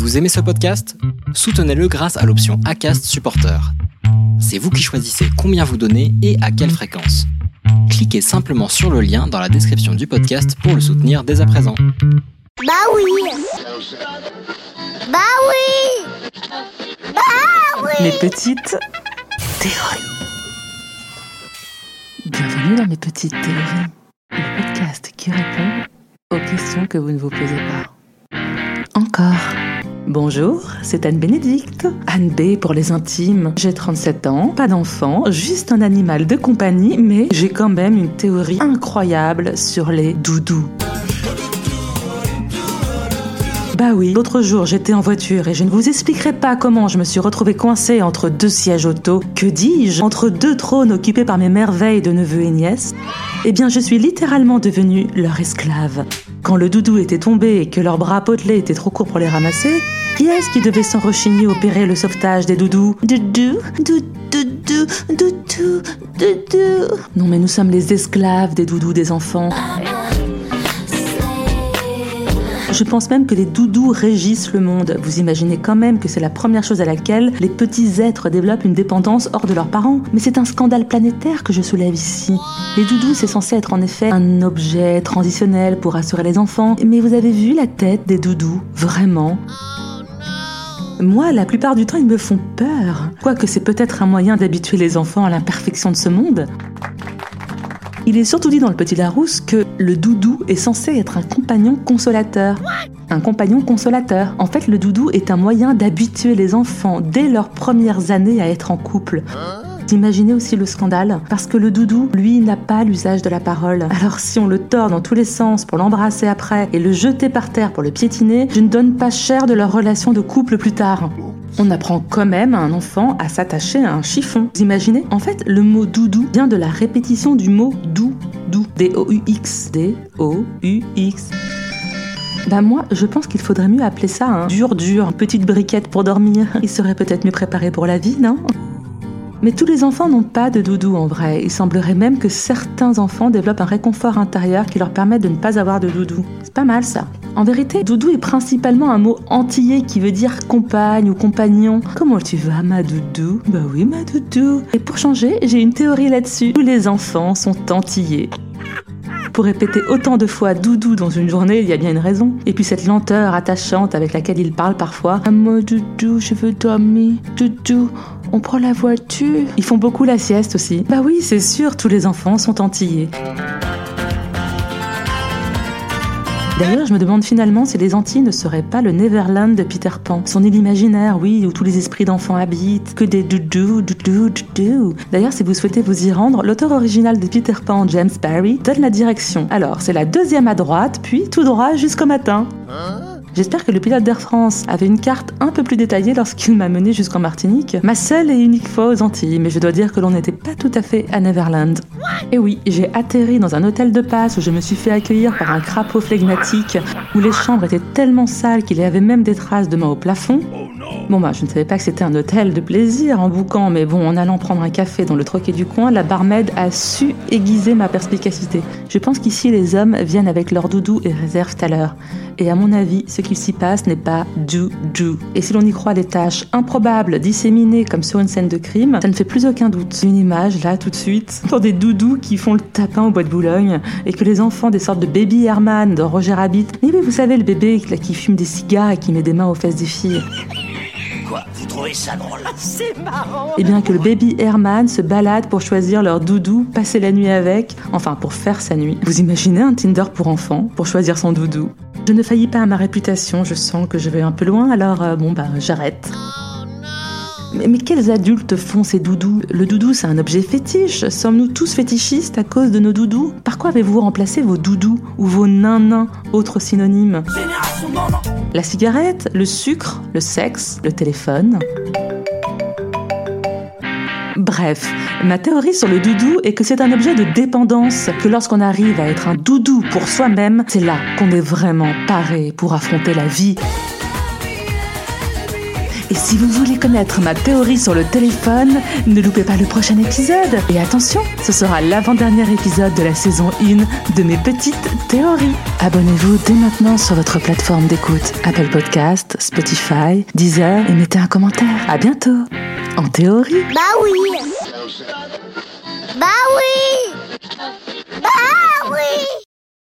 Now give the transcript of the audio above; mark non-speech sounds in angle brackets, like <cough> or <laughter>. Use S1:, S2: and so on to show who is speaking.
S1: Vous aimez ce podcast? Soutenez-le grâce à l'option ACAST Supporter. C'est vous qui choisissez combien vous donnez et à quelle fréquence. Cliquez simplement sur le lien dans la description du podcast pour le soutenir dès à présent.
S2: Bah oui Bah oui Bah oui
S3: Mes petites théories. Bienvenue dans mes petites théories, le podcast qui répond aux questions que vous ne vous posez pas. Encore. Bonjour, c'est Anne Bénédicte. Anne B pour les intimes. J'ai 37 ans, pas d'enfant, juste un animal de compagnie, mais j'ai quand même une théorie incroyable sur les doudous. Bah oui, l'autre jour j'étais en voiture et je ne vous expliquerai pas comment je me suis retrouvée coincée entre deux sièges auto. Que dis-je? Entre deux trônes occupés par mes merveilles de neveux et nièces. Eh bien, je suis littéralement devenue leur esclave. Quand le doudou était tombé et que leurs bras potelés étaient trop courts pour les ramasser, qui est-ce qui devait sans rechigner opérer le sauvetage des doudous? Doudou, doudou, doudou, doudou, doudou. Non mais nous sommes les esclaves des doudous des enfants. Je pense même que les doudous régissent le monde. Vous imaginez quand même que c'est la première chose à laquelle les petits êtres développent une dépendance hors de leurs parents. Mais c'est un scandale planétaire que je soulève ici. Les doudous, c'est censé être en effet un objet transitionnel pour assurer les enfants. Mais vous avez vu la tête des doudous? Vraiment? Moi, la plupart du temps, ils me font peur. Quoique c'est peut-être un moyen d'habituer les enfants à l'imperfection de ce monde. Il est surtout dit dans le Petit Larousse que le doudou est censé être un compagnon consolateur. Un compagnon consolateur. En fait, le doudou est un moyen d'habituer les enfants dès leurs premières années à être en couple. Imaginez aussi le scandale, parce que le doudou, lui, n'a pas l'usage de la parole. Alors si on le tord dans tous les sens pour l'embrasser après et le jeter par terre pour le piétiner, je ne donne pas cher de leur relation de couple plus tard. On apprend quand même à un enfant à s'attacher à un chiffon. Vous imaginez? En fait, le mot doudou vient de la répétition du mot dou, dou, D-O-U-X, D-O-U-X. Bah moi, je pense qu'il faudrait mieux appeler ça un dur dur, petite briquette pour dormir. <laughs> Il serait peut-être mieux préparé pour la vie, non? Mais tous les enfants n'ont pas de doudou en vrai. Il semblerait même que certains enfants développent un réconfort intérieur qui leur permet de ne pas avoir de doudou. C'est pas mal ça. En vérité, doudou est principalement un mot antillais qui veut dire compagne ou compagnon. Comment tu vas, ma doudou? Bah oui, ma doudou. Et pour changer, j'ai une théorie là-dessus. Tous les enfants sont antillais. Pour répéter autant de fois doudou dans une journée, il y a bien une raison. Et puis cette lenteur attachante avec laquelle il parle parfois. Ah, moi, doudou, je veux dormir. Doudou, on prend la voiture. Ils font beaucoup la sieste aussi. Bah oui, c'est sûr, tous les enfants sont antillais. D'ailleurs, je me demande finalement si les Antilles ne seraient pas le Neverland de Peter Pan. Son île imaginaire, oui, où tous les esprits d'enfants habitent, que des doudou, doudou, doudou. D'ailleurs, si vous souhaitez vous y rendre, l'auteur original de Peter Pan, James Barry, donne la direction. Alors, c'est la deuxième à droite, puis tout droit jusqu'au matin. J'espère que le pilote d'Air France avait une carte un peu plus détaillée lorsqu'il m'a mené jusqu'en Martinique, ma seule et unique fois aux Antilles, mais je dois dire que l'on n'était pas tout à fait à Neverland. Et oui, j'ai atterri dans un hôtel de passe où je me suis fait accueillir par un crapaud flegmatique, où les chambres étaient tellement sales qu'il y avait même des traces de main au plafond. Bon bah je ne savais pas que c'était un hôtel de plaisir en boucan, mais bon, en allant prendre un café dans le troquet du coin, la barmaid a su aiguiser ma perspicacité. Je pense qu'ici les hommes viennent avec leur doudou et réservent à l'heure. Et à mon avis, ce qu'il s'y passe n'est pas du du. Et si l'on y croit les tâches improbables disséminées comme sur une scène de crime, ça ne fait plus aucun doute. Une image là tout de suite <laughs> pour des doudous qui font le tapin au bois de Boulogne et que les enfants des sortes de baby Herman dans Roger Rabbit. Mais oui, vous savez le bébé qui fume des cigares et qui met des mains aux fesses des filles.
S4: Quoi Vous trouvez ça drôle <laughs>
S2: C'est marrant
S3: Et bien que le baby Herman se balade pour choisir leur doudou, passer la nuit avec, enfin pour faire sa nuit. Vous imaginez un Tinder pour enfants, pour choisir son doudou Je ne faillis pas à ma réputation, je sens que je vais un peu loin, alors euh, bon bah j'arrête. Mais, quels adultes font ces doudous? Le doudou, c'est un objet fétiche. Sommes-nous tous fétichistes à cause de nos doudous? Par quoi avez-vous remplacé vos doudous ou vos nains autres synonymes? La cigarette, le sucre, le sexe, le téléphone. Bref, ma théorie sur le doudou est que c'est un objet de dépendance, que lorsqu'on arrive à être un doudou pour soi-même, c'est là qu'on est vraiment paré pour affronter la vie. Et Si vous voulez connaître ma théorie sur le téléphone, ne loupez pas le prochain épisode. Et attention, ce sera l'avant-dernier épisode de la saison 1 de mes petites théories. Abonnez-vous dès maintenant sur votre plateforme d'écoute Apple Podcast, Spotify, Deezer et mettez un commentaire. À bientôt. En théorie.
S2: Bah oui. Bah oui.